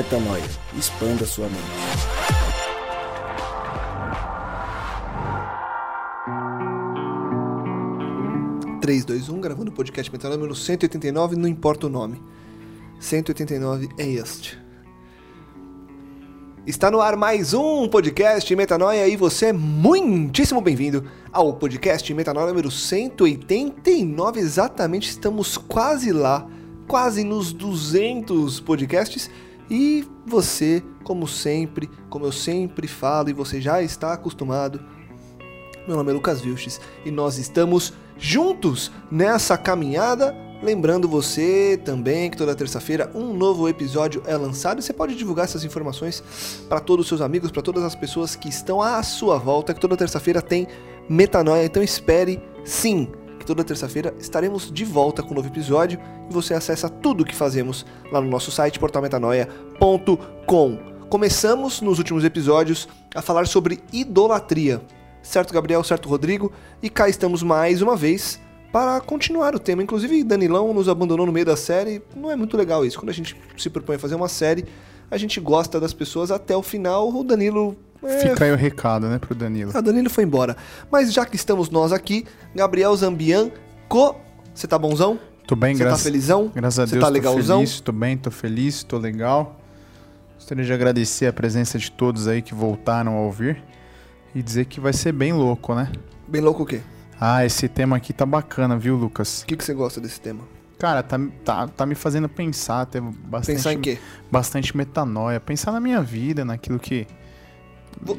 Metanoia. Expanda sua mente. Três, dois, um, gravando o podcast Metanoia número 189, não importa o nome. 189 é este. Está no ar mais um podcast Metanoia e você é muitíssimo bem-vindo ao podcast Metanoia número 189. Exatamente, estamos quase lá, quase nos 200 podcasts. E você, como sempre, como eu sempre falo e você já está acostumado, meu nome é Lucas Vilches e nós estamos juntos nessa caminhada Lembrando você também que toda terça-feira um novo episódio é lançado e você pode divulgar essas informações para todos os seus amigos, para todas as pessoas que estão à sua volta, que toda terça-feira tem metanoia. Então espere sim que toda terça-feira estaremos de volta com um novo episódio e você acessa tudo o que fazemos lá no nosso site portalmetanoia.com. Começamos nos últimos episódios a falar sobre idolatria. Certo, Gabriel? Certo, Rodrigo? E cá estamos mais uma vez para continuar o tema. Inclusive, Danilão nos abandonou no meio da série. Não é muito legal isso. Quando a gente se propõe a fazer uma série, a gente gosta das pessoas até o final. O Danilo. É... Fica aí o recado, né, pro Danilo. Ah, Danilo foi embora. Mas já que estamos nós aqui, Gabriel Zambian, co. Você tá bonzão? Tô bem, graças Você tá felizão? Graças a Deus. Você tá legalzão? Tô feliz, tô bem, tô feliz, tô legal. Gostaria de agradecer a presença de todos aí que voltaram a ouvir e dizer que vai ser bem louco, né? Bem louco o quê? Ah, esse tema aqui tá bacana, viu, Lucas? O que, que você gosta desse tema? Cara, tá, tá, tá me fazendo pensar, ter bastante. Pensar em quê? Bastante metanoia. Pensar na minha vida, naquilo que.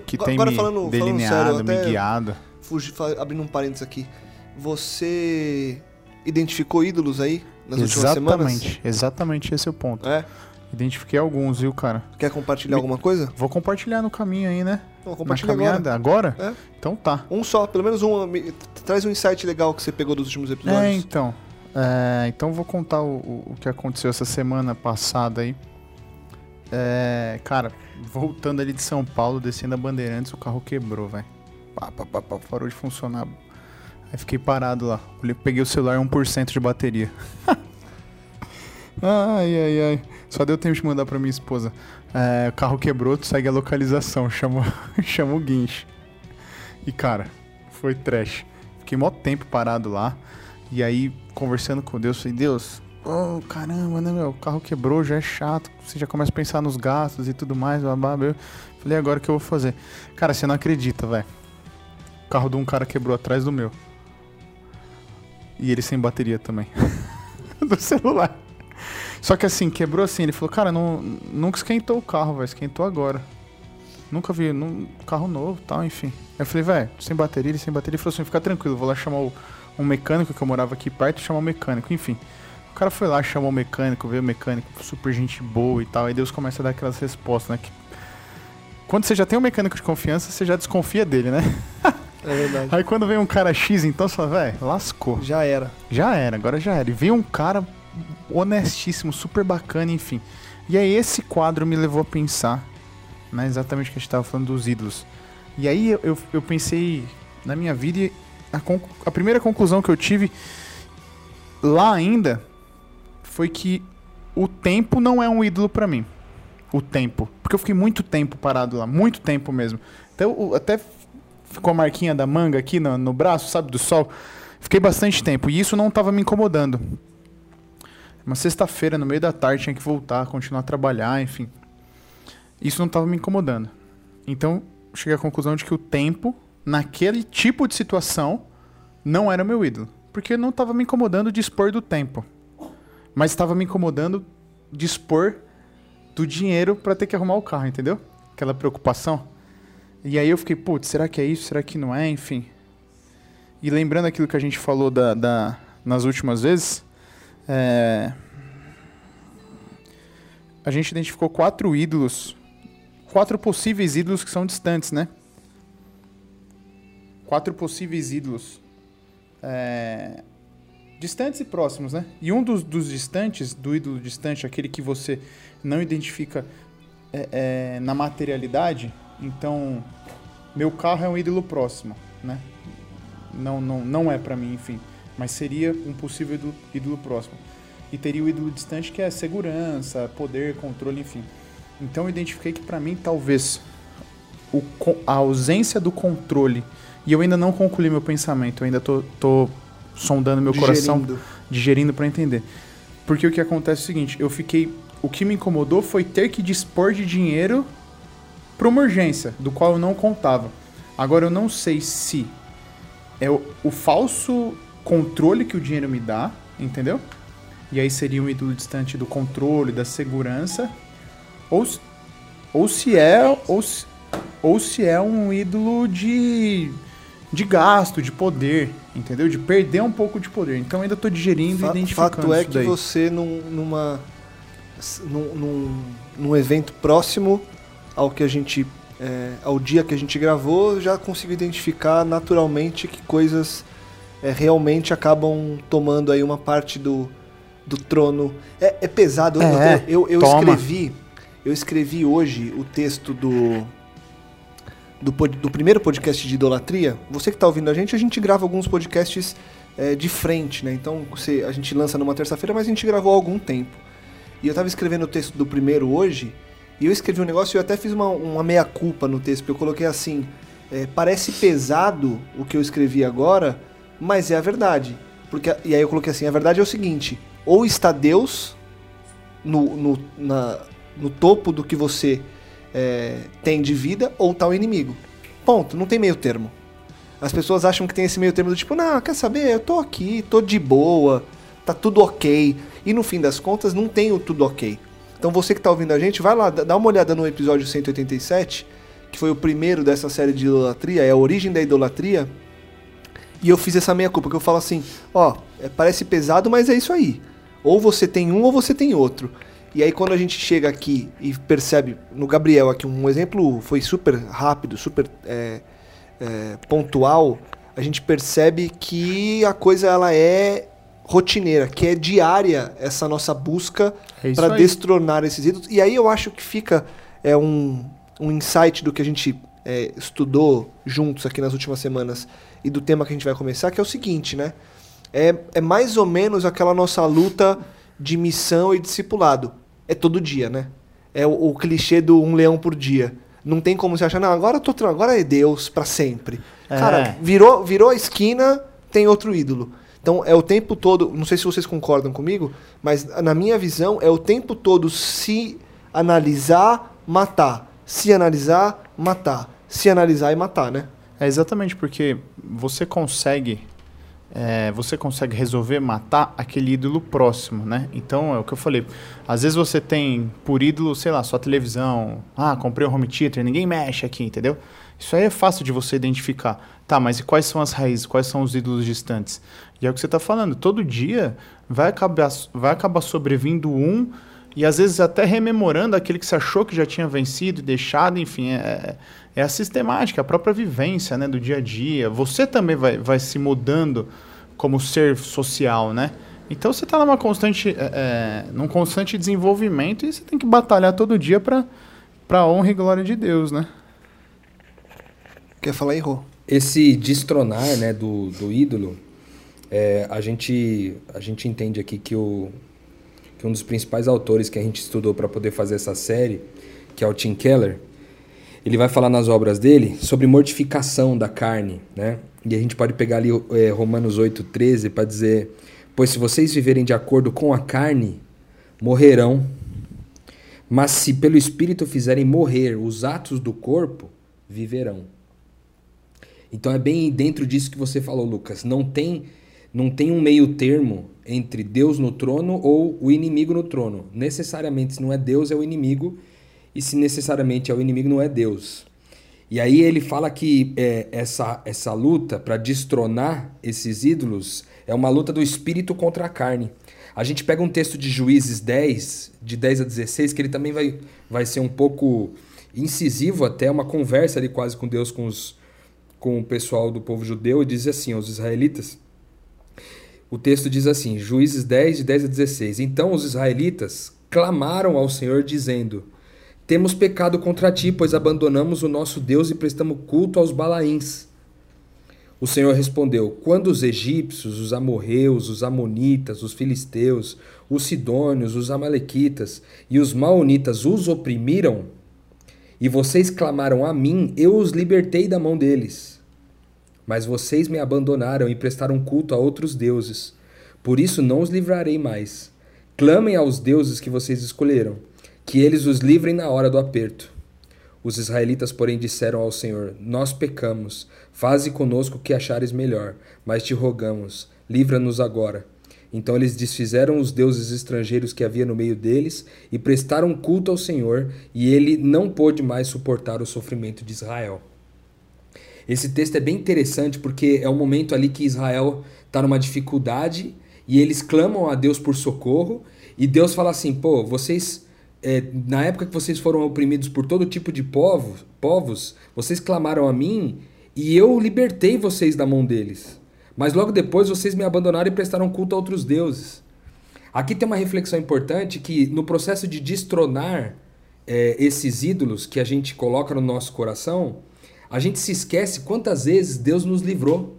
que tem Agora, me falando, delineado, falando sério, me guiado. Fugi, abrindo um parênteses aqui. Você identificou ídolos aí nas exatamente, últimas semanas? Exatamente, exatamente esse é o ponto. É? Identifiquei alguns, viu, cara? Quer compartilhar alguma coisa? Vou compartilhar no caminho aí, né? Não, compartilha agora. Agora? É. Então tá. Um só, pelo menos um. Traz um insight legal que você pegou dos últimos episódios. É, então. É, então vou contar o, o, que aconteceu essa semana passada aí. É, cara, voltando ali de São Paulo, descendo a Bandeirantes, o carro quebrou, velho. Parou de funcionar. Aí fiquei parado lá. Peguei o celular 1% de bateria. ai, ai, ai. Só deu tempo de mandar pra minha esposa. É, o carro quebrou, tu segue a localização, chama, chama o guinche. E cara, foi trash. Fiquei mó tempo parado lá. E aí, conversando com Deus, falei, Deus, oh caramba, né, meu? O carro quebrou, já é chato. Você já começa a pensar nos gastos e tudo mais, blá, blá. Falei, agora o que eu vou fazer? Cara, você não acredita, velho. O carro de um cara quebrou atrás do meu. E ele sem bateria também. do celular. Só que assim, quebrou assim, ele falou, cara, não, nunca esquentou o carro, velho, esquentou agora. Nunca vi, num carro novo tal, enfim. Aí eu falei, velho, sem bateria, ele sem bateria. Ele falou assim, fica tranquilo, vou lá chamar o, um mecânico, que eu morava aqui perto, chamar o mecânico, enfim. O cara foi lá, chamou o mecânico, veio o mecânico, super gente boa e tal. Aí Deus começa a dar aquelas respostas, né? Que... Quando você já tem um mecânico de confiança, você já desconfia dele, né? É verdade. Aí quando vem um cara X, então você fala, velho, lascou. Já era. Já era, agora já era. E veio um cara honestíssimo, super bacana, enfim. E aí esse quadro me levou a pensar, né, exatamente o que a gente estava falando dos ídolos. E aí eu, eu pensei na minha vida e a, a primeira conclusão que eu tive lá ainda foi que o tempo não é um ídolo para mim. O tempo. Porque eu fiquei muito tempo parado lá, muito tempo mesmo. Então, até ficou a marquinha da manga aqui no, no braço, sabe, do sol. Fiquei bastante tempo e isso não estava me incomodando. Uma sexta-feira, no meio da tarde, tinha que voltar, continuar a trabalhar, enfim. Isso não estava me incomodando. Então, cheguei à conclusão de que o tempo, naquele tipo de situação, não era meu ídolo. Porque não estava me incomodando dispor do tempo. Mas estava me incomodando dispor do dinheiro para ter que arrumar o carro, entendeu? Aquela preocupação. E aí eu fiquei, putz, será que é isso? Será que não é? Enfim. E lembrando aquilo que a gente falou da, da nas últimas vezes, é... A gente identificou quatro ídolos, quatro possíveis ídolos que são distantes, né? Quatro possíveis ídolos. É... Distantes e próximos, né? E um dos, dos, distantes, do ídolo distante, aquele que você não identifica é, é, na materialidade, então, meu carro é um ídolo próximo, né? Não, não, não é para mim, enfim mas seria um possível ídolo, ídolo próximo. E teria o ídolo distante que é segurança, poder, controle, enfim. Então eu identifiquei que para mim talvez o, a ausência do controle e eu ainda não concluí meu pensamento, eu ainda tô, tô sondando meu digerindo. coração, digerindo para entender. Porque o que acontece é o seguinte, eu fiquei, o que me incomodou foi ter que dispor de dinheiro para uma urgência, do qual eu não contava. Agora eu não sei se é o, o falso controle que o dinheiro me dá, entendeu? E aí seria um ídolo distante do controle, da segurança, ou, ou se é ou se, ou se é um ídolo de de gasto, de poder, entendeu? De perder um pouco de poder. Então ainda estou digerindo Fa e identificando Fato é que daí. você num, numa num, num, num, evento próximo ao que a gente é, ao dia que a gente gravou, já consigo identificar naturalmente que coisas é, realmente acabam tomando aí uma parte do, do trono. É, é pesado. É, eu, eu, eu escrevi eu escrevi hoje o texto do do, do primeiro podcast de idolatria, você que está ouvindo a gente, a gente grava alguns podcasts é, de frente, né? Então você, a gente lança numa terça-feira, mas a gente gravou há algum tempo. E eu estava escrevendo o texto do primeiro hoje, e eu escrevi um negócio e eu até fiz uma, uma meia-culpa no texto, porque eu coloquei assim: é, parece pesado o que eu escrevi agora, mas é a verdade. Porque, e aí eu coloquei assim: a verdade é o seguinte, ou está Deus no, no, na, no topo do que você é, tem de vida ou tal inimigo. Ponto, não tem meio termo. As pessoas acham que tem esse meio termo do tipo, não, quer saber, eu tô aqui, tô de boa, tá tudo ok. E no fim das contas não tem o tudo ok. Então você que tá ouvindo a gente, vai lá, dá uma olhada no episódio 187, que foi o primeiro dessa série de idolatria, é a origem da idolatria. E eu fiz essa meia culpa, que eu falo assim, ó, é, parece pesado, mas é isso aí. Ou você tem um ou você tem outro. E aí quando a gente chega aqui e percebe, no Gabriel aqui, um exemplo foi super rápido, super é, é, pontual, a gente percebe que a coisa ela é rotineira, que é diária essa nossa busca é para destronar esses ídolos. E aí eu acho que fica é, um, um insight do que a gente é, estudou juntos aqui nas últimas semanas e do tema que a gente vai começar, que é o seguinte, né? É, é mais ou menos aquela nossa luta de missão e discipulado é todo dia, né? É o, o clichê do um leão por dia. Não tem como você achar, não, agora eu tô agora é Deus para sempre. É. Cara, virou, virou a esquina, tem outro ídolo. Então é o tempo todo, não sei se vocês concordam comigo, mas na minha visão é o tempo todo se analisar, matar. Se analisar, matar. Se analisar e matar, né? É exatamente porque você consegue é, você consegue resolver matar aquele ídolo próximo, né? Então é o que eu falei. Às vezes você tem por ídolo, sei lá, sua televisão. Ah, comprei um home theater, ninguém mexe aqui, entendeu? Isso aí é fácil de você identificar. Tá, mas e quais são as raízes? Quais são os ídolos distantes? E é o que você está falando. Todo dia vai acabar, vai acabar sobrevindo um e às vezes até rememorando aquele que você achou que já tinha vencido deixado, enfim, é, é a sistemática, a própria vivência né, do dia a dia. Você também vai, vai se mudando como ser social, né? Então você está numa constante, é, é, num constante desenvolvimento e você tem que batalhar todo dia para para honra e glória de Deus, né? Quer falar aí, Rô? Esse destronar, né, do, do ídolo, é, a gente a gente entende aqui que o que um dos principais autores que a gente estudou para poder fazer essa série, que é o Tim Keller, ele vai falar nas obras dele sobre mortificação da carne, né? E a gente pode pegar ali é, Romanos 8,13 para dizer: Pois se vocês viverem de acordo com a carne, morrerão. Mas se pelo Espírito fizerem morrer os atos do corpo, viverão. Então é bem dentro disso que você falou, Lucas. Não tem, não tem um meio termo entre Deus no trono ou o inimigo no trono. Necessariamente, se não é Deus, é o inimigo e se necessariamente é o inimigo, não é Deus. E aí ele fala que é, essa, essa luta para destronar esses ídolos é uma luta do espírito contra a carne. A gente pega um texto de Juízes 10, de 10 a 16, que ele também vai, vai ser um pouco incisivo até, uma conversa ali quase com Deus, com, os, com o pessoal do povo judeu, e diz assim aos israelitas. O texto diz assim, Juízes 10, de 10 a 16. Então os israelitas clamaram ao Senhor dizendo... Temos pecado contra ti, pois abandonamos o nosso Deus e prestamos culto aos Balaíns. O Senhor respondeu: Quando os egípcios, os amorreus, os amonitas, os filisteus, os sidônios, os amalequitas e os maonitas os oprimiram, e vocês clamaram a mim, eu os libertei da mão deles. Mas vocês me abandonaram e prestaram culto a outros deuses. Por isso não os livrarei mais. Clamem aos deuses que vocês escolheram, que eles os livrem na hora do aperto. Os israelitas, porém, disseram ao Senhor: Nós pecamos, faze conosco o que achares melhor, mas te rogamos, livra-nos agora. Então eles desfizeram os deuses estrangeiros que havia no meio deles e prestaram culto ao Senhor, e ele não pôde mais suportar o sofrimento de Israel. Esse texto é bem interessante porque é um momento ali que Israel está numa dificuldade e eles clamam a Deus por socorro, e Deus fala assim: pô, vocês. É, na época que vocês foram oprimidos por todo tipo de povo, povos, vocês clamaram a mim e eu libertei vocês da mão deles. Mas logo depois vocês me abandonaram e prestaram culto a outros deuses. Aqui tem uma reflexão importante que no processo de destronar é, esses ídolos que a gente coloca no nosso coração, a gente se esquece quantas vezes Deus nos livrou.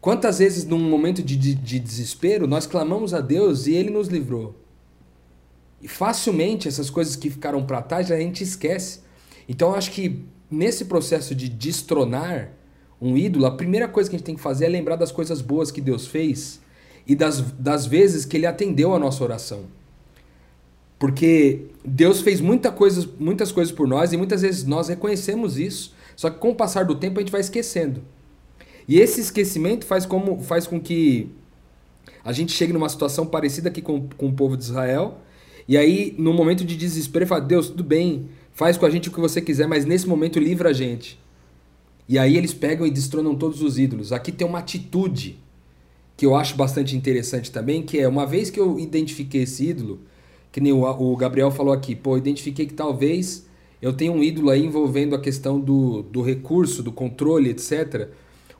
Quantas vezes, num momento de, de, de desespero, nós clamamos a Deus e Ele nos livrou. E facilmente essas coisas que ficaram para trás a gente esquece. Então acho que nesse processo de destronar um ídolo, a primeira coisa que a gente tem que fazer é lembrar das coisas boas que Deus fez e das, das vezes que Ele atendeu a nossa oração. Porque Deus fez muita coisa, muitas coisas por nós e muitas vezes nós reconhecemos isso, só que com o passar do tempo a gente vai esquecendo. E esse esquecimento faz, como, faz com que a gente chegue numa situação parecida aqui com, com o povo de Israel, e aí, no momento de desespero, fala: Deus, tudo bem, faz com a gente o que você quiser, mas nesse momento livra a gente. E aí eles pegam e destronam todos os ídolos. Aqui tem uma atitude que eu acho bastante interessante também, que é uma vez que eu identifiquei esse ídolo, que nem o, o Gabriel falou aqui, pô, identifiquei que talvez eu tenha um ídolo aí envolvendo a questão do, do recurso, do controle, etc.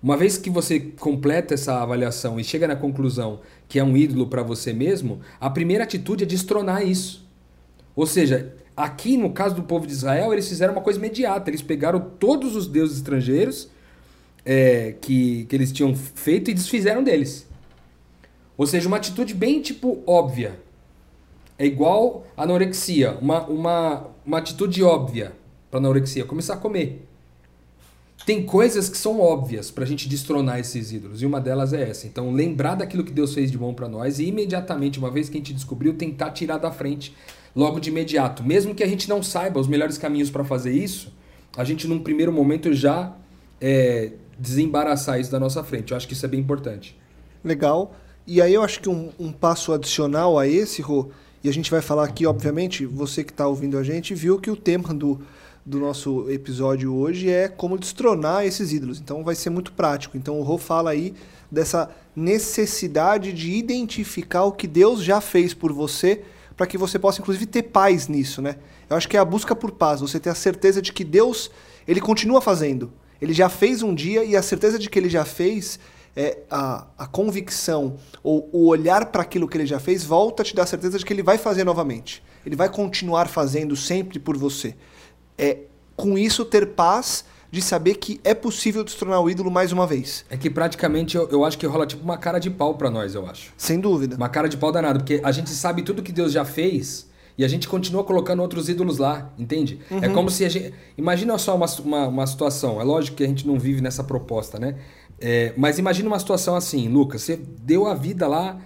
Uma vez que você completa essa avaliação e chega na conclusão que é um ídolo para você mesmo, a primeira atitude é destronar isso. Ou seja, aqui no caso do povo de Israel, eles fizeram uma coisa imediata. Eles pegaram todos os deuses estrangeiros é, que, que eles tinham feito e desfizeram deles. Ou seja, uma atitude bem tipo óbvia. É igual anorexia, uma, uma, uma atitude óbvia para anorexia, começar a comer. Tem coisas que são óbvias para a gente destronar esses ídolos, e uma delas é essa. Então, lembrar daquilo que Deus fez de bom para nós e imediatamente, uma vez que a gente descobriu, tentar tirar da frente logo de imediato. Mesmo que a gente não saiba os melhores caminhos para fazer isso, a gente, num primeiro momento, já é, desembaraçar isso da nossa frente. Eu acho que isso é bem importante. Legal. E aí eu acho que um, um passo adicional a esse, Rô, e a gente vai falar aqui, obviamente, você que está ouvindo a gente viu que o tema do, do nosso episódio hoje é como destronar esses ídolos. Então vai ser muito prático. Então o Rô fala aí dessa necessidade de identificar o que Deus já fez por você, para que você possa inclusive ter paz nisso, né? Eu acho que é a busca por paz, você ter a certeza de que Deus, ele continua fazendo. Ele já fez um dia e a certeza de que ele já fez é, a, a convicção ou o olhar para aquilo que ele já fez volta a te dar a certeza de que ele vai fazer novamente. Ele vai continuar fazendo sempre por você. É com isso ter paz de saber que é possível destronar o ídolo mais uma vez. É que praticamente eu, eu acho que rola tipo uma cara de pau para nós, eu acho. Sem dúvida. Uma cara de pau danado, porque a gente sabe tudo que Deus já fez e a gente continua colocando outros ídolos lá, entende? É uhum. É como se a gente. Imagina só uma, uma, uma, situação. É lógico que a gente não vive nessa proposta, né? É, mas imagina uma situação assim, Lucas, você deu a vida lá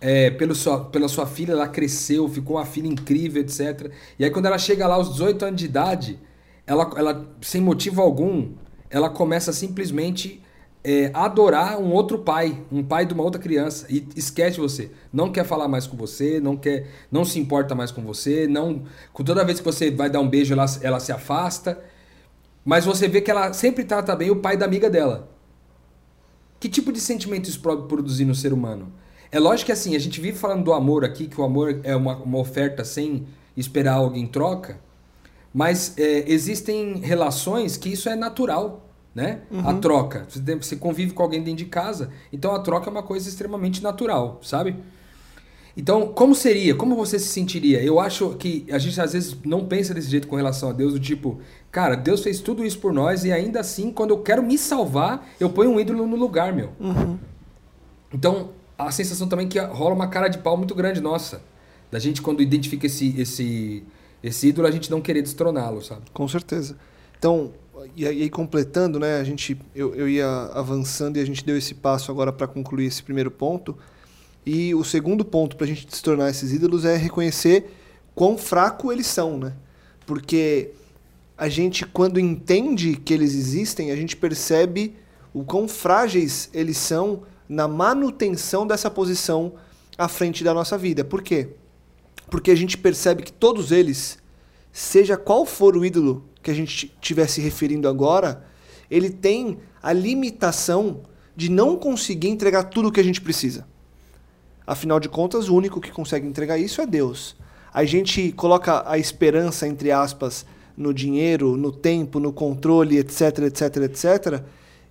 é, pelo sua, pela sua filha, ela cresceu, ficou uma filha incrível, etc. E aí quando ela chega lá aos 18 anos de idade, ela, ela sem motivo algum, ela começa simplesmente é, adorar um outro pai, um pai de uma outra criança e esquece você, não quer falar mais com você, não quer, não se importa mais com você, não, toda vez que você vai dar um beijo ela, ela se afasta, mas você vê que ela sempre trata bem o pai da amiga dela. Que tipo de sentimento isso produzir no ser humano? É lógico que assim, a gente vive falando do amor aqui, que o amor é uma, uma oferta sem esperar alguém em troca, mas é, existem relações que isso é natural, né? Uhum. A troca. Você convive com alguém dentro de casa, então a troca é uma coisa extremamente natural, sabe? Então, como seria? Como você se sentiria? Eu acho que a gente às vezes não pensa desse jeito com relação a Deus, do tipo, Cara, Deus fez tudo isso por nós e ainda assim, quando eu quero me salvar, eu ponho um ídolo no lugar, meu. Então, a sensação também que rola uma cara de pau muito grande nossa. Da gente, quando identifica esse, esse, esse ídolo, a gente não querer destroná-lo, sabe? Com certeza. Então, e aí completando, né, a gente, eu, eu ia avançando e a gente deu esse passo agora para concluir esse primeiro ponto. E o segundo ponto para a gente se tornar esses ídolos é reconhecer quão fraco eles são, né? Porque a gente, quando entende que eles existem, a gente percebe o quão frágeis eles são na manutenção dessa posição à frente da nossa vida. Por quê? Porque a gente percebe que todos eles, seja qual for o ídolo que a gente estiver se referindo agora, ele tem a limitação de não conseguir entregar tudo o que a gente precisa. Afinal de contas, o único que consegue entregar isso é Deus. A gente coloca a esperança, entre aspas, no dinheiro, no tempo, no controle, etc, etc, etc,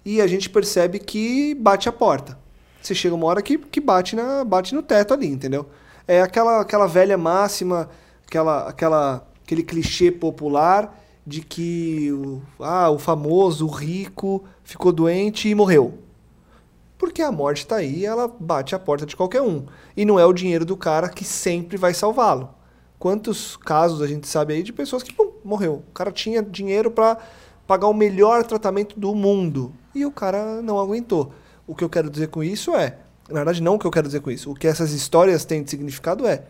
e a gente percebe que bate a porta. Você chega uma hora que, que bate, na, bate no teto ali, entendeu? É aquela, aquela velha máxima, aquela, aquela, aquele clichê popular de que o, ah, o famoso, o rico, ficou doente e morreu. Porque a morte está aí, ela bate a porta de qualquer um. E não é o dinheiro do cara que sempre vai salvá-lo. Quantos casos a gente sabe aí de pessoas que, pum, morreu. O cara tinha dinheiro para pagar o melhor tratamento do mundo. E o cara não aguentou. O que eu quero dizer com isso é. Na verdade, não o que eu quero dizer com isso. O que essas histórias têm de significado é.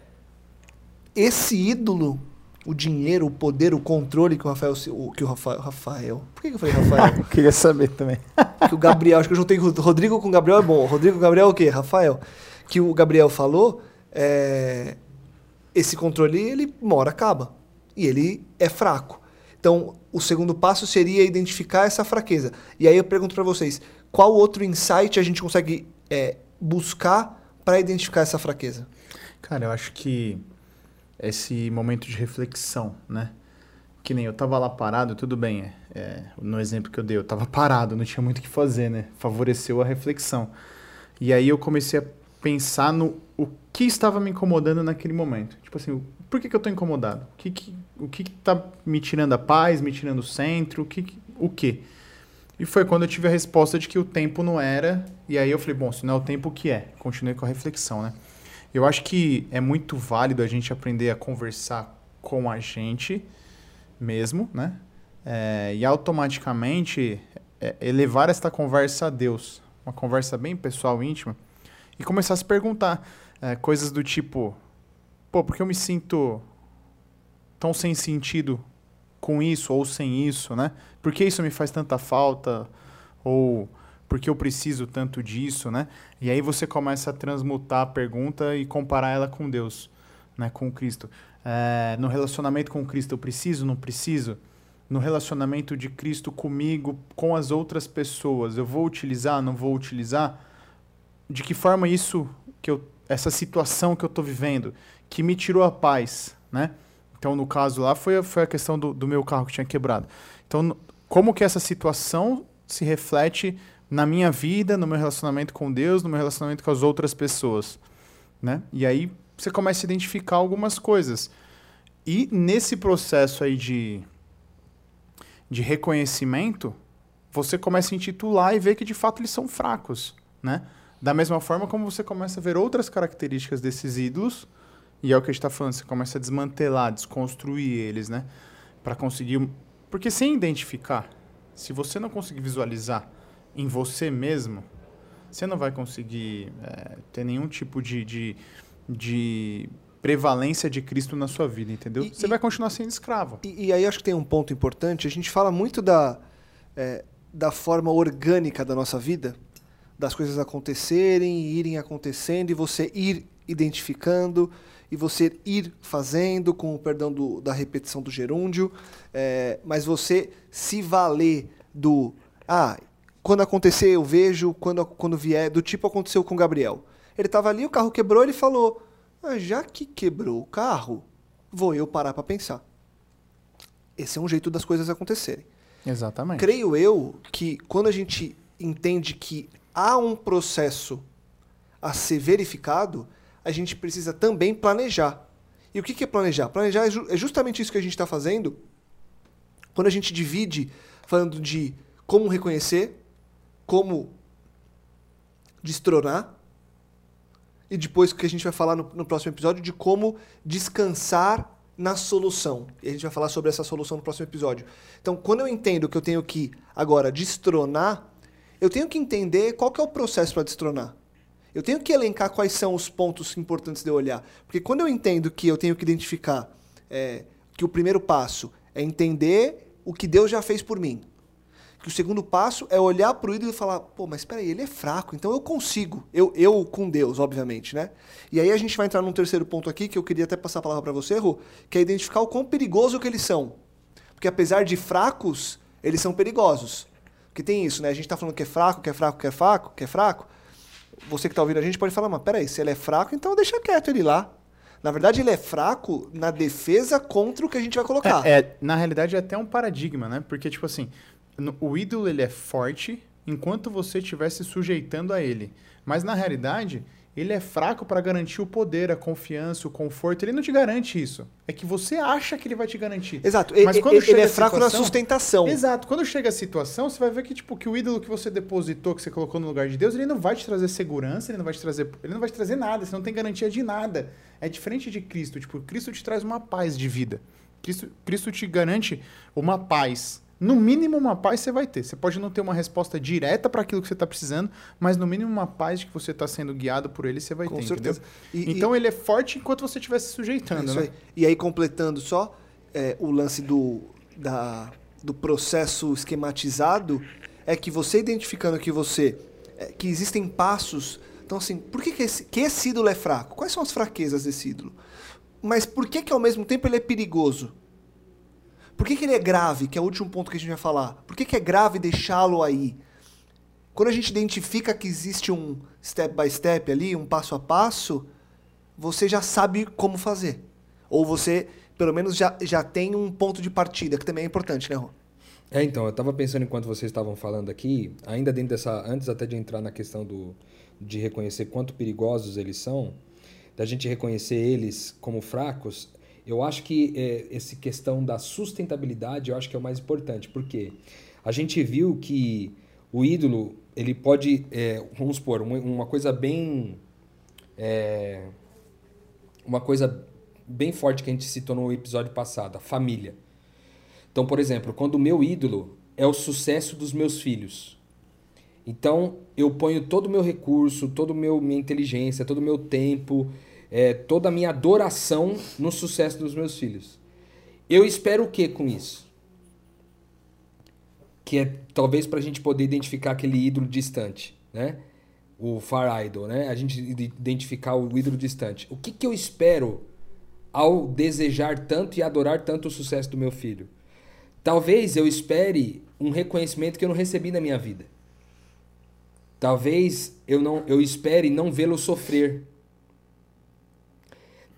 Esse ídolo, o dinheiro, o poder, o controle que o Rafael. o- Que o Rafael. Rafael. Por que que eu falei Rafael? Queria saber também. que o Gabriel, acho que eu juntei o Rodrigo com o Gabriel é bom. Rodrigo Gabriel é o quê? Rafael. Que o Gabriel falou, é, esse controle, ele uma hora acaba. E ele é fraco. Então, o segundo passo seria identificar essa fraqueza. E aí eu pergunto para vocês, qual outro insight a gente consegue é, buscar para identificar essa fraqueza? Cara, eu acho que esse momento de reflexão, né? Que nem eu tava lá parado, tudo bem, é, é, no exemplo que eu dei, eu tava parado, não tinha muito o que fazer, né? Favoreceu a reflexão. E aí eu comecei a pensar no o que estava me incomodando naquele momento. Tipo assim, por que, que eu tô incomodado? O que, que, o que, que tá me tirando a paz, me tirando o centro? O que, que- o quê? E foi quando eu tive a resposta de que o tempo não era. E aí eu falei, bom, se não é o tempo, o que é? Continuei com a reflexão, né? Eu acho que é muito válido a gente aprender a conversar com a gente mesmo, né? É, e automaticamente é, elevar esta conversa a Deus. Uma conversa bem pessoal, íntima. E começar a se perguntar é, coisas do tipo: pô, por que eu me sinto tão sem sentido com isso ou sem isso, né? Por que isso me faz tanta falta? Ou por que eu preciso tanto disso, né? E aí você começa a transmutar a pergunta e comparar ela com Deus, né? Com Cristo. É, no relacionamento com Cristo, eu preciso, não preciso? No relacionamento de Cristo comigo, com as outras pessoas, eu vou utilizar, não vou utilizar? De que forma isso, que eu, essa situação que eu estou vivendo, que me tirou a paz, né? Então, no caso lá, foi, foi a questão do, do meu carro que tinha quebrado. Então, como que essa situação se reflete na minha vida, no meu relacionamento com Deus, no meu relacionamento com as outras pessoas, né? E aí você começa a identificar algumas coisas. E nesse processo aí de, de reconhecimento, você começa a intitular e ver que de fato eles são fracos, né? Da mesma forma como você começa a ver outras características desses ídolos, e é o que a gente está falando, você começa a desmantelar, desconstruir eles, né? Para conseguir. Porque sem identificar, se você não conseguir visualizar em você mesmo, você não vai conseguir é, ter nenhum tipo de, de, de prevalência de Cristo na sua vida, entendeu? E- você e- vai continuar sendo escravo. E, e aí acho que tem um ponto importante. A gente fala muito da, é, da forma orgânica da nossa vida, das coisas acontecerem e irem acontecendo, e você ir identificando, e você ir fazendo, com o perdão do- da repetição do gerúndio, é, mas você se valer do. Ah, quando acontecer eu vejo, quando, quando vier, do tipo aconteceu com o Gabriel. Ele estava ali, o carro quebrou, ele falou: ah, já que quebrou o carro, vou eu parar para pensar. Esse é um jeito das coisas acontecerem. Exatamente. Creio eu que quando a gente entende que há um processo a ser verificado, a gente precisa também planejar. E o que é planejar? Planejar é, é justamente isso que a gente está fazendo Quando a gente divide falando de como reconhecer, como destronar, e depois que a gente vai falar no, no próximo episódio de como descansar na solução. E a gente vai falar sobre essa solução no próximo episódio. Então, quando eu entendo que eu tenho que agora destronar, eu tenho que entender qual que é o processo para destronar. Eu tenho que elencar quais são os pontos importantes de eu olhar. Porque quando eu entendo que eu tenho que identificar é, que o primeiro passo é entender o que Deus já fez por mim. Que o segundo passo é olhar para o ídolo e falar, pô, mas espera aí, ele é fraco, então eu consigo. Eu, eu com Deus, obviamente, né? E aí a gente vai entrar num terceiro ponto aqui, que eu queria até passar a palavra para você, Rô, que é identificar o quão perigoso que eles são. Porque apesar de fracos, eles são perigosos. Porque tem isso, né? A gente está falando que é fraco, que é fraco, que é fraco, que é fraco. Você que está ouvindo a gente pode falar, mas peraí, se ele é fraco, então deixa quieto ele lá. Na verdade, ele é fraco na defesa contra o que a gente vai colocar. É, é, na realidade, é até um paradigma, né? Porque, tipo assim, no- o ídolo ele é forte enquanto você estiver se sujeitando a ele. Mas, na realidade, ele é fraco para garantir o poder, a confiança, o conforto. Ele não te garante isso. É que você acha que ele vai te garantir. Exato. Mas ele, quando ele- chega ele é fraco na situação- sustentação. Exato. Quando chega a situação, você vai ver que, tipo, que o ídolo que você depositou, que você colocou no lugar de Deus, ele não vai te trazer segurança, ele não vai te trazer, ele não vai te trazer nada, você não tem garantia de nada. É diferente de Cristo. Tipo, Cristo te traz uma paz de vida. Cristo, Cristo te garante uma paz. No mínimo, uma paz você vai ter. Você pode não ter uma resposta direta para aquilo que você está precisando, mas no mínimo uma paz de que você está sendo guiado por ele, você vai Com ter. certeza. entendeu? E- então ele é forte enquanto você estiver se É sujeitando, isso né? aí. E aí, completando só, é, o lance do, da, do processo esquematizado é que você identificando que você. é, que existem passos. Então, assim, por que, que, esse, que esse ídolo é fraco? Quais são as fraquezas desse ídolo? Mas por que, que ao mesmo tempo ele é perigoso? Por que, que ele é grave? Que é o último ponto que a gente vai falar. Por que, que é grave deixá-lo aí? Quando a gente identifica que existe um step by step ali, um passo a passo, você já sabe como fazer. Ou você, pelo menos, já, já tem um ponto de partida, que também é importante, né, Rô? É, então, eu tava pensando enquanto vocês estavam falando aqui, ainda dentro dessa. Antes até de entrar na questão do, de reconhecer quanto perigosos eles são, da gente reconhecer eles como fracos, eu acho que é, essa questão da sustentabilidade eu acho que é o mais importante. Por quê? A gente viu que o ídolo, ele pode. é, vamos supor, uma, coisa bem. é, uma coisa bem forte que a gente citou no episódio passado, a família. Então, por exemplo, quando o meu ídolo é o sucesso dos meus filhos. Então, eu ponho todo o meu recurso, toda minha inteligência, todo o meu tempo, é, toda a minha adoração no sucesso dos meus filhos. Eu espero o que com isso? Que é talvez para a gente poder identificar aquele ídolo distante, né? O far idol, né? A gente ide- identificar o ídolo distante. O que, que eu espero ao desejar tanto e adorar tanto o sucesso do meu filho? Talvez eu espere um reconhecimento que eu não recebi na minha vida. Talvez eu não eu espere não vê-lo sofrer.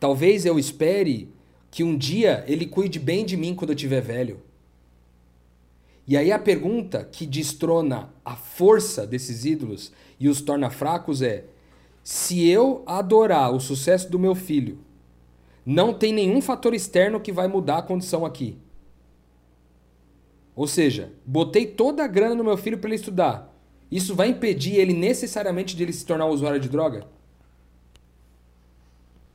Talvez eu espere que um dia ele cuide bem de mim quando eu estiver velho. E aí a pergunta que destrona a força desses ídolos e os torna fracos é: se eu adorar o sucesso do meu filho, não tem nenhum fator externo que vai mudar a condição aqui. Ou seja, botei toda a grana no meu filho para ele estudar. Isso vai impedir ele necessariamente de ele se tornar um usuário de droga?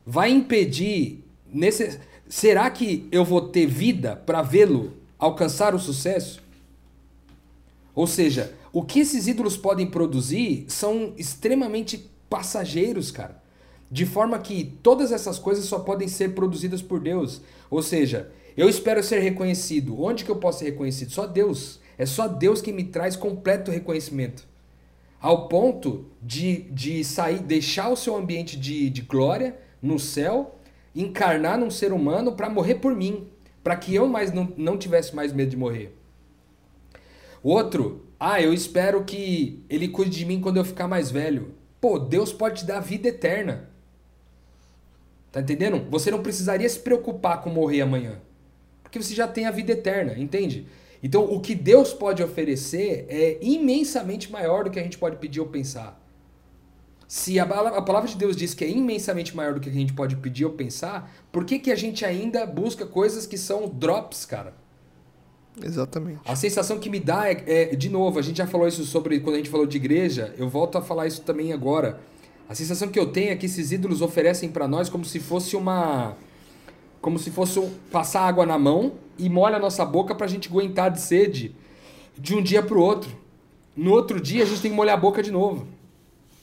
Vai impedir. Necess... Será que eu vou ter vida para vê-lo alcançar o sucesso? Ou seja, o que esses ídolos podem produzir são extremamente passageiros, cara. De forma que todas essas coisas só podem ser produzidas por Deus. Ou seja, eu espero ser reconhecido. Onde que eu posso ser reconhecido? Só Deus. É só Deus que me traz completo reconhecimento. Ao ponto de, de sair, deixar o seu ambiente de, de glória no céu, encarnar num ser humano para morrer por mim. Para que eu mais não, não tivesse mais medo de morrer. Outro, ah, eu espero que ele cuide de mim quando eu ficar mais velho. Pô, Deus pode te dar vida eterna. Tá entendendo? Você não precisaria se preocupar com morrer amanhã. Porque você já tem a vida eterna, entende? Então, o que Deus pode oferecer é imensamente maior do que a gente pode pedir ou pensar. Se a pala- a palavra de Deus diz que é imensamente maior do que a gente pode pedir ou pensar, por que, que a gente ainda busca coisas que são drops, cara? Exatamente. A sensação que me dá é, é, de novo, a gente já falou isso sobre quando a gente falou de igreja, eu volto a falar isso também agora. A sensação que eu tenho é que esses ídolos oferecem para nós como se fosse uma como se fosse um, passar água na mão e molha a nossa boca pra gente aguentar de sede de um dia pro outro. No outro dia a gente tem que molhar a boca de novo.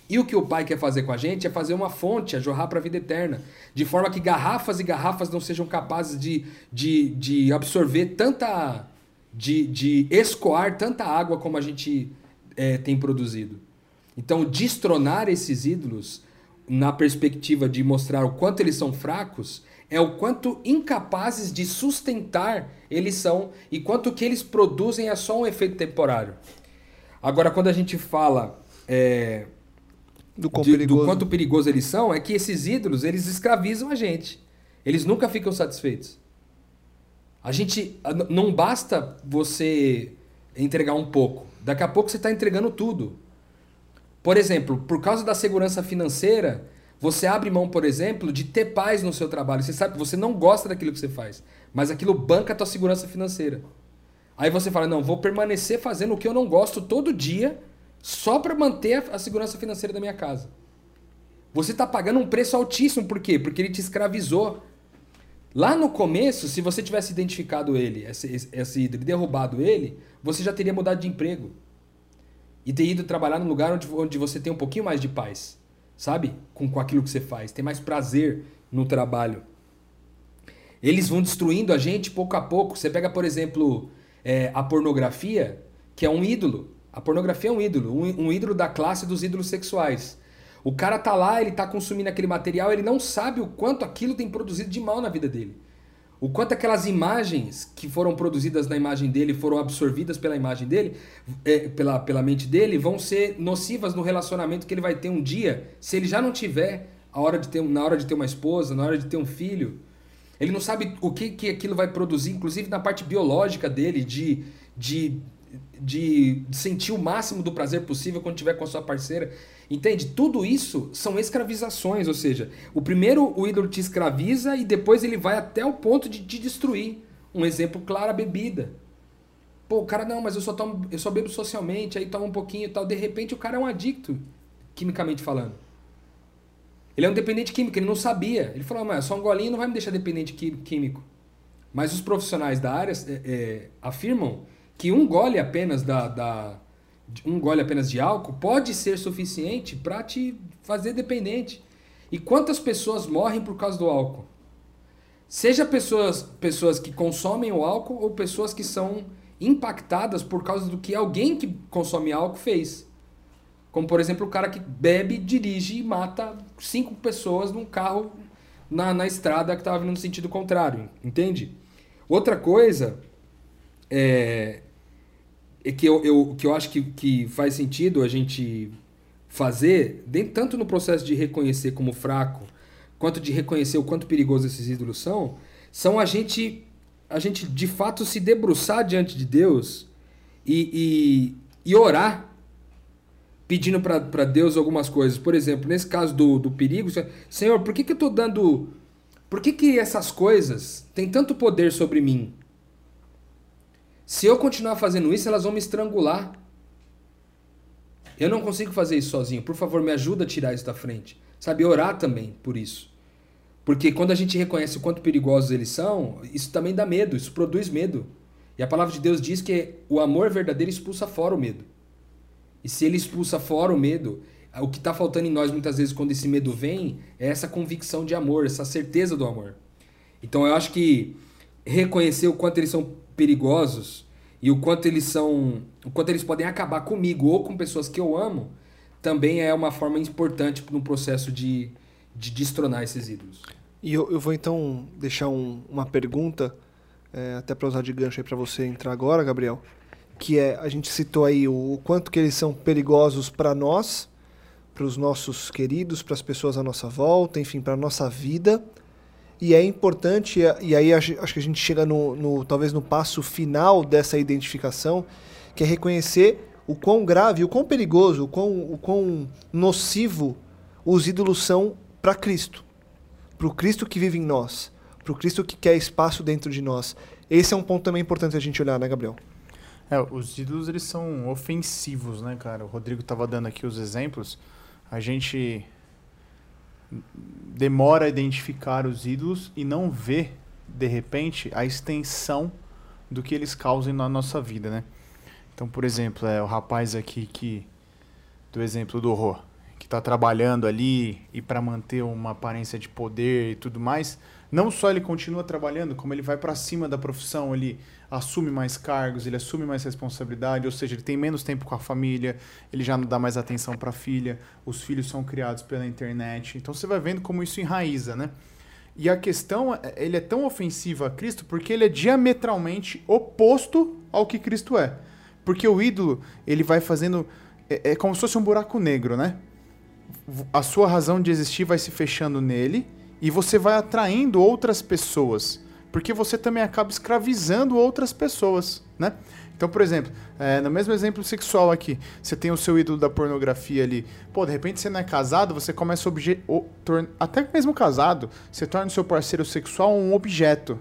E o que o Pai quer fazer com a gente é fazer uma fonte, a jorrar para a vida eterna. De forma que garrafas e garrafas não sejam capazes de, de, de absorver tanta. De, de escoar tanta água como a gente é, tem produzido. Então, destronar esses ídolos, na perspectiva de mostrar o quanto eles são fracos, é o quanto incapazes de sustentar eles são e quanto que eles produzem é só um efeito temporário. Agora, quando a gente fala é, Do quão de- do quanto perigoso eles são, é que esses ídolos eles escravizam a gente. Eles nunca ficam satisfeitos. A gente não basta você entregar um pouco. Daqui a pouco você está entregando tudo. Por exemplo, por causa da segurança financeira, você abre mão, por exemplo, de ter paz no seu trabalho. Você sabe, você não gosta daquilo que você faz, mas aquilo banca a tua segurança financeira. Aí você fala: "Não, vou permanecer fazendo o que eu não gosto todo dia, só para manter a- segurança financeira da minha casa". Você está pagando um preço altíssimo, por quê? Porque ele te escravizou. Lá no começo, se você tivesse identificado ele, esse, esse, ídolo, derrubado ele, você já teria mudado de emprego. E ter ido trabalhar num lugar onde, onde você tem um pouquinho mais de paz, sabe? Com, com aquilo que você faz. Tem mais prazer no trabalho. Eles vão destruindo a gente pouco a pouco. Você pega, por exemplo, é, a pornografia, que é um ídolo. A pornografia é um ídolo, um, um ídolo da classe dos ídolos sexuais. O cara tá lá, ele tá consumindo aquele material, ele não sabe o quanto aquilo tem produzido de mal na vida dele. O quanto aquelas imagens que foram produzidas na imagem dele, foram absorvidas pela imagem dele, é, pela, pela mente dele, vão ser nocivas no relacionamento que ele vai ter um dia, se ele já não tiver a hora de ter, na hora de ter uma esposa, na hora de ter um filho. Ele não sabe o que, que aquilo vai produzir, inclusive na parte biológica dele, de, de, de sentir o máximo do prazer possível quando estiver com a sua parceira. Entende? Tudo isso são escravizações, ou seja, o primeiro o ídolo te escraviza e depois ele vai até o ponto de te destruir. Um exemplo claro, a bebida. Pô, o cara, não, mas eu só, tomo, eu só bebo socialmente, aí toma um pouquinho e tal. De repente o cara é um adicto, quimicamente falando. Ele é um dependente químico, ele não sabia. Ele falou, mas só um golinho não vai me deixar dependente químico. Mas os profissionais da área é, é, afirmam que um gole apenas da, da um gole apenas de álcool pode ser suficiente para te fazer dependente. E quantas pessoas morrem por causa do álcool? Seja pessoas, pessoas que consomem o álcool ou pessoas que são impactadas por causa do que alguém que consome álcool fez. Como, por exemplo, o cara que bebe, dirige e mata cinco pessoas num carro na, na estrada que estava vindo no sentido contrário. Entende? Outra coisa é, é que, eu, eu- que eu acho que, que faz sentido a gente fazer, tanto no processo de reconhecer como fraco, quanto de reconhecer o quanto perigoso esses ídolos são, são a gente, a gente de fato se debruçar diante de Deus e, e, e orar pedindo para Deus algumas coisas. Por exemplo, nesse caso do, do perigo, Senhor, por que, que eu estou dando. Por que, que essas coisas têm tanto poder sobre mim? Se eu continuar fazendo isso, elas vão me estrangular. Eu não consigo fazer isso sozinho. Por favor, me ajuda a tirar isso da frente. Sabe, orar também por isso. Porque quando a gente reconhece o quanto perigosos eles são, isso também dá medo, isso produz medo. E a palavra de Deus diz que o amor verdadeiro expulsa fora o medo. E se ele expulsa fora o medo, o que está faltando em nós muitas vezes quando esse medo vem é essa convicção de amor, essa certeza do amor. Então eu acho que reconhecer o quanto eles são perigosos e o quanto eles são, o quanto eles podem acabar comigo ou com pessoas que eu amo, também é uma forma importante no processo de, de destronar esses ídolos. E eu, eu vou então deixar um- uma pergunta, é, até para usar de gancho aí para você entrar agora, Gabriel, que é, a gente citou aí o, o quanto que eles são perigosos para nós, para os nossos queridos, para as pessoas à nossa volta, enfim, para a nossa vida. E é importante, e- aí acho que a gente chega no, no- talvez no passo final dessa identificação, que é reconhecer o quão grave, o quão perigoso, o quão, o quão nocivo os ídolos são para Cristo para o Cristo que vive em nós, pro Cristo que quer espaço dentro de nós. Esse é um ponto também importante a gente olhar, né, Gabriel? É, os ídolos eles são ofensivos, né, cara? O Rodrigo estava dando aqui os exemplos. A gente demora a identificar os ídolos e não vê, de repente, a extensão do que eles causam na nossa vida, né? Então, por exemplo, é o rapaz aqui que do exemplo do Rô, que está trabalhando ali e para manter uma aparência de poder e tudo mais, não só ele continua trabalhando, como ele vai para cima da profissão, ele assume mais cargos, ele assume mais responsabilidade, ou seja, ele tem menos tempo com a família, ele já não dá mais atenção para a filha, os filhos são criados pela internet. Então você vai vendo como isso enraiza, né? E a questão, é, ele é tão ofensivo a Cristo porque ele é diametralmente oposto ao que Cristo é. Porque o ídolo, ele vai fazendo é, é como se fosse um buraco negro, né? A sua razão de existir vai se fechando nele e você vai atraindo outras pessoas, porque você também acaba escravizando outras pessoas, né? Então, por exemplo, é, no mesmo exemplo sexual aqui, você tem o seu ídolo da pornografia ali. Pô, de repente você não é casado, você começa a obje até mesmo casado, você torna o seu parceiro sexual um objeto.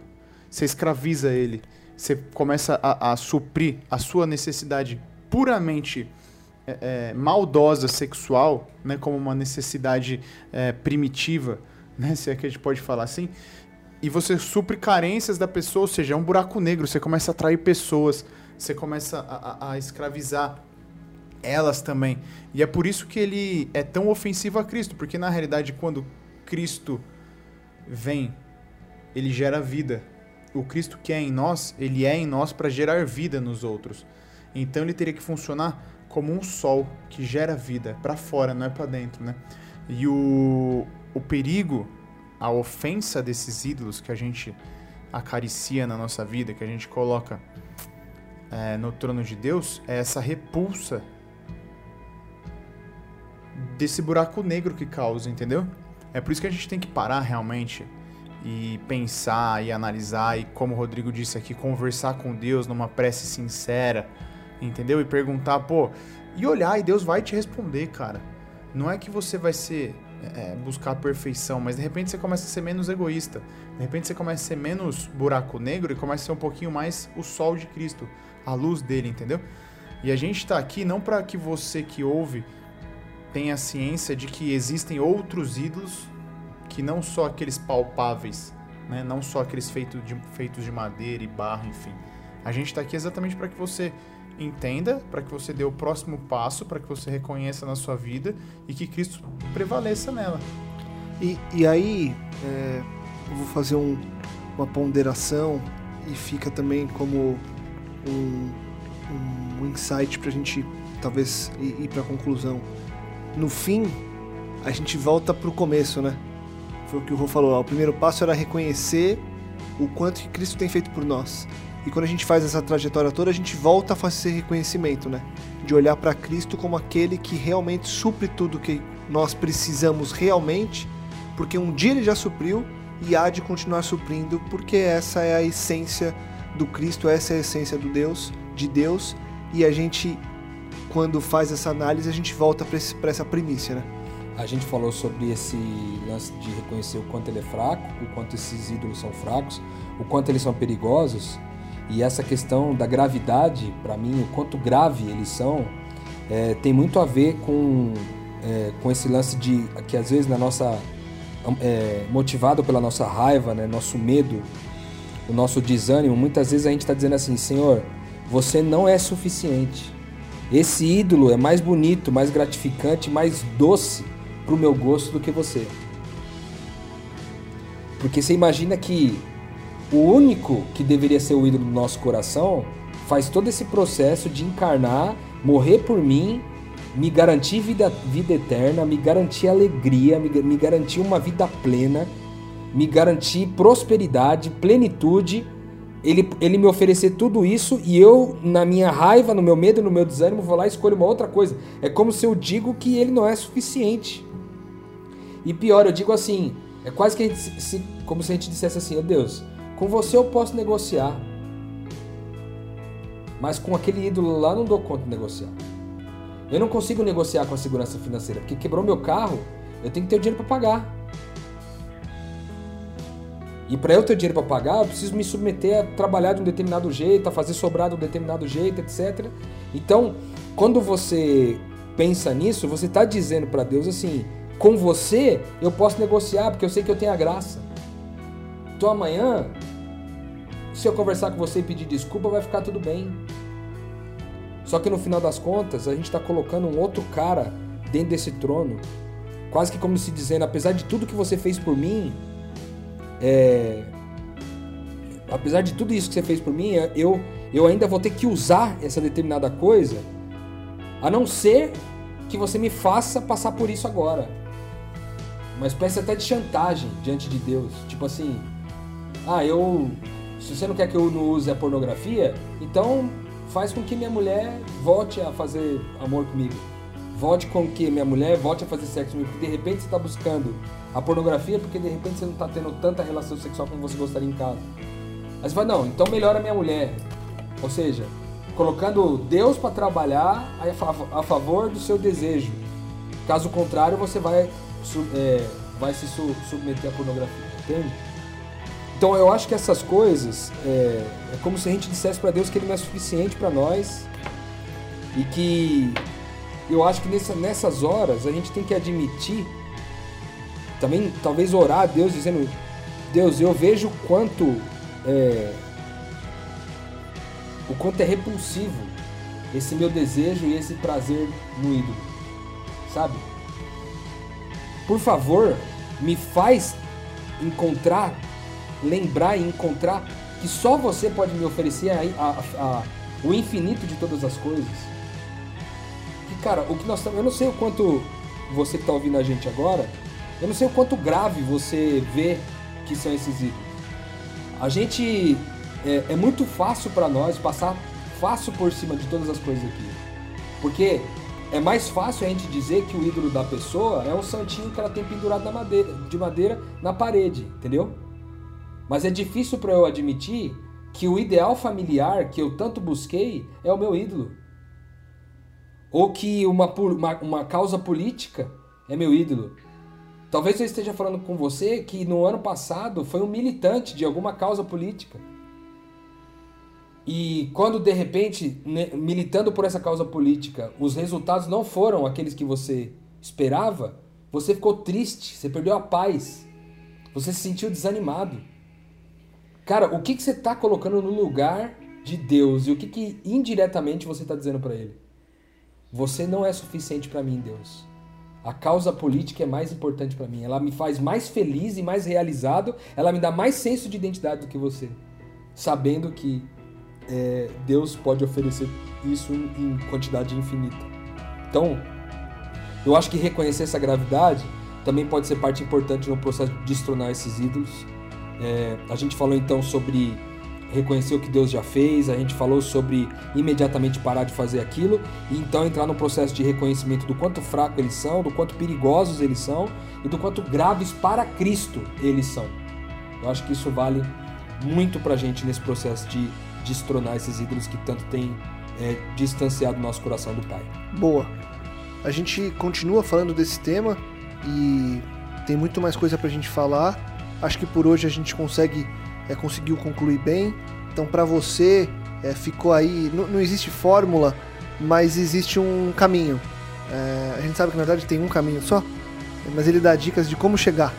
Você escraviza ele. Você começa a, a suprir a sua necessidade puramente é, é, maldosa sexual, né, como uma necessidade é, primitiva, né, se é que a gente pode falar assim, e você supre carências da pessoa, ou seja, é um buraco negro, você começa a atrair pessoas, você começa a, a, a escravizar elas também. E é por isso que ele é tão ofensivo a Cristo, porque na realidade, quando Cristo vem, ele gera vida. O Cristo que é em nós, ele é em nós para gerar vida nos outros. Então ele teria que funcionar como um sol que gera vida para fora, não é para dentro, né? E o, o perigo, a ofensa desses ídolos que a gente acaricia na nossa vida, que a gente coloca é, no trono de Deus, é essa repulsa desse buraco negro que causa, entendeu? É por isso que a gente tem que parar realmente e pensar e analisar e, como o Rodrigo disse aqui, conversar com Deus numa prece sincera entendeu? E perguntar, pô, e olhar, e Deus vai te responder, cara. Não é que você vai ser é, buscar a perfeição, mas de repente você começa a ser menos egoísta. De repente você começa a ser menos buraco negro e começa a ser um pouquinho mais o sol de Cristo, a luz dele, entendeu? E a gente está aqui não para que você que ouve tenha ciência de que existem outros ídolos que não só aqueles palpáveis, né? não só aqueles feitos de, feitos de madeira e barro, enfim. A gente está aqui exatamente para que você entenda, para que você dê o próximo passo, para que você reconheça na sua vida e que Cristo prevaleça nela. E, e aí, é, eu vou fazer um, uma ponderação e fica também como um, um insight para a gente talvez ir, ir para a conclusão. No fim, a gente volta para o começo, né? Foi o que o Rô falou. O primeiro passo era reconhecer o quanto que Cristo tem feito por nós. E quando a gente faz essa trajetória toda, a gente volta a fazer esse reconhecimento, né? De olhar para Cristo como aquele que realmente supre tudo que nós precisamos realmente, porque um dia ele já supriu e há de continuar suprindo, porque essa é a essência do Cristo, essa é a essência do Deus, de Deus, e a gente quando faz essa análise, a gente volta para essa primícia, né? A gente falou sobre esse lance de reconhecer o quanto ele é fraco, o quanto esses ídolos são fracos, o quanto eles são perigosos. E essa questão da gravidade, para mim, o quanto grave eles são, é, tem muito a ver com, é, com esse lance de que às vezes na nossa é, motivado pela nossa raiva, né, nosso medo, o nosso desânimo, muitas vezes a gente está dizendo assim, Senhor, você não é suficiente. Esse ídolo é mais bonito, mais gratificante, mais doce para o meu gosto do que você. Porque você imagina que o único que deveria ser o ídolo do nosso coração faz todo esse processo de encarnar, morrer por mim, me garantir vida, vida eterna, me garantir alegria, me, me garantir uma vida plena, me garantir prosperidade, plenitude. Ele, ele me oferecer tudo isso e eu, na minha raiva, no meu medo, no meu desânimo, vou lá e escolho uma outra coisa. É como se eu digo que ele não é suficiente. E pior, eu digo assim, é quase que se, como se a gente dissesse assim, oh Deus, com você eu posso negociar. Mas com aquele ídolo lá não dou conta de negociar. Eu não consigo negociar com a segurança financeira, porque quebrou meu carro, eu tenho que ter o dinheiro para pagar. E para eu ter dinheiro para pagar, eu preciso me submeter a trabalhar de um determinado jeito, a fazer sobrar de um determinado jeito, etc. Então, quando você pensa nisso, você está dizendo para Deus assim: com você eu posso negociar, porque eu sei que eu tenho a graça. Então amanhã, se eu conversar com você e pedir desculpa, vai ficar tudo bem. Só que no final das contas, a gente está colocando um outro cara dentro desse trono, quase que como se dizendo, apesar de tudo que você fez por mim, é... apesar de tudo isso que você fez por mim, eu, eu ainda vou ter que usar essa determinada coisa, a não ser que você me faça passar por isso agora. Uma espécie até de chantagem diante de Deus. Tipo assim, ah, eu. Se você não quer que eu não use a pornografia, então faz com que minha mulher volte a fazer amor comigo. Volte com que minha mulher volte a fazer sexo comigo. Porque de repente você está buscando a pornografia porque de repente você não está tendo tanta relação sexual como você gostaria em casa. Aí você fala, não, então melhora minha mulher. Ou seja, colocando Deus para trabalhar a favor do seu desejo. Caso contrário, você vai, é, vai se submeter à pornografia, entende? Então eu acho que essas coisas é, é como se a gente dissesse para Deus que Ele não é suficiente para nós e que eu acho que nessa, nessas horas a gente tem que admitir, também talvez orar a Deus dizendo, Deus, eu vejo quanto é, o quanto é repulsivo esse meu desejo e esse prazer no ídolo, sabe? Por favor, me faz encontrar lembrar e encontrar que só você pode me oferecer a, a, a, o infinito de todas as coisas. Que, cara, o que nós estamos. Eu não sei o quanto você que está ouvindo a gente agora, eu não sei o quanto grave você vê que são esses ídolos. A gente. É, é muito fácil para nós passar fácil por cima de todas as coisas aqui. Porque é mais fácil a gente dizer que o ídolo da pessoa é um santinho que ela tem pendurado madeira, de madeira na parede, entendeu? Mas é difícil para eu admitir que o ideal familiar que eu tanto busquei é o meu ídolo. Ou que uma, uma, uma causa política é meu ídolo. Talvez eu esteja falando com você que no ano passado foi um militante de alguma causa política. E quando de repente, militando por essa causa política, os resultados não foram aqueles que você esperava, você ficou triste, você perdeu a paz, você se sentiu desanimado. Cara, o que, que você está colocando no lugar de Deus e o que, que indiretamente você está dizendo para Ele? Você não é suficiente para mim, Deus. A causa política é mais importante para mim. Ela me faz mais feliz e mais realizado. Ela me dá mais senso de identidade do que você. Sabendo que é, Deus pode oferecer isso em quantidade infinita. Então, eu acho que reconhecer essa gravidade também pode ser parte importante no processo de destronar esses ídolos é, a gente falou então sobre reconhecer o que Deus já fez, a gente falou sobre imediatamente parar de fazer aquilo e então entrar no processo de reconhecimento do quanto fraco eles são, do quanto perigosos eles são e do quanto graves para Cristo eles são. Eu acho que isso vale muito pra gente nesse processo de destronar esses ídolos que tanto tem é, distanciado nosso coração do Pai. Boa. A gente continua falando desse tema e tem muito mais coisa pra gente falar Acho que por hoje a gente consegue é, conseguiu concluir bem. Então, para você, é, ficou aí. Não, não, existe fórmula, mas existe um caminho. É, a gente sabe que na verdade tem um caminho só, mas ele dá dicas de como chegar.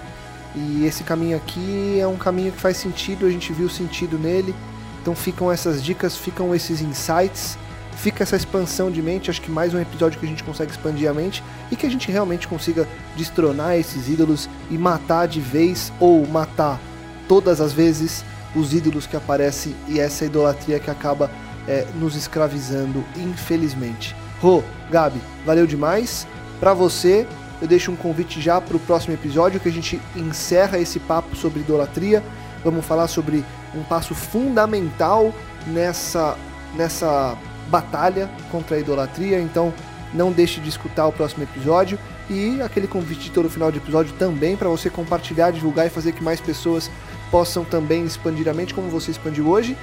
E esse caminho aqui é um caminho que faz sentido, a gente viu sentido nele. Então ficam essas dicas, ficam esses insights fica essa expansão de mente. Acho que mais um episódio que a gente consegue expandir a mente e que a gente realmente consiga destronar esses ídolos e matar de vez ou matar todas as vezes os ídolos que aparecem e essa idolatria que acaba é, nos escravizando, infelizmente. Rô, Gabi, valeu demais. Para você, eu deixo um convite já para o próximo episódio que a gente encerra esse papo sobre idolatria. Vamos falar sobre um passo fundamental nessa nessa batalha contra a idolatria, então não deixe de escutar o próximo episódio e aquele convite de todo final de episódio também para você compartilhar, divulgar e fazer que mais pessoas possam também expandir a mente como você expandiu hoje.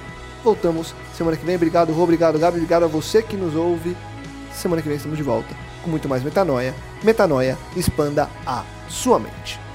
Voltamos semana que vem. Obrigado, Rô, obrigado, Gabi, obrigado a você que nos ouve. Semana que vem estamos de volta com muito mais metanoia. Metanoia, expanda a sua mente.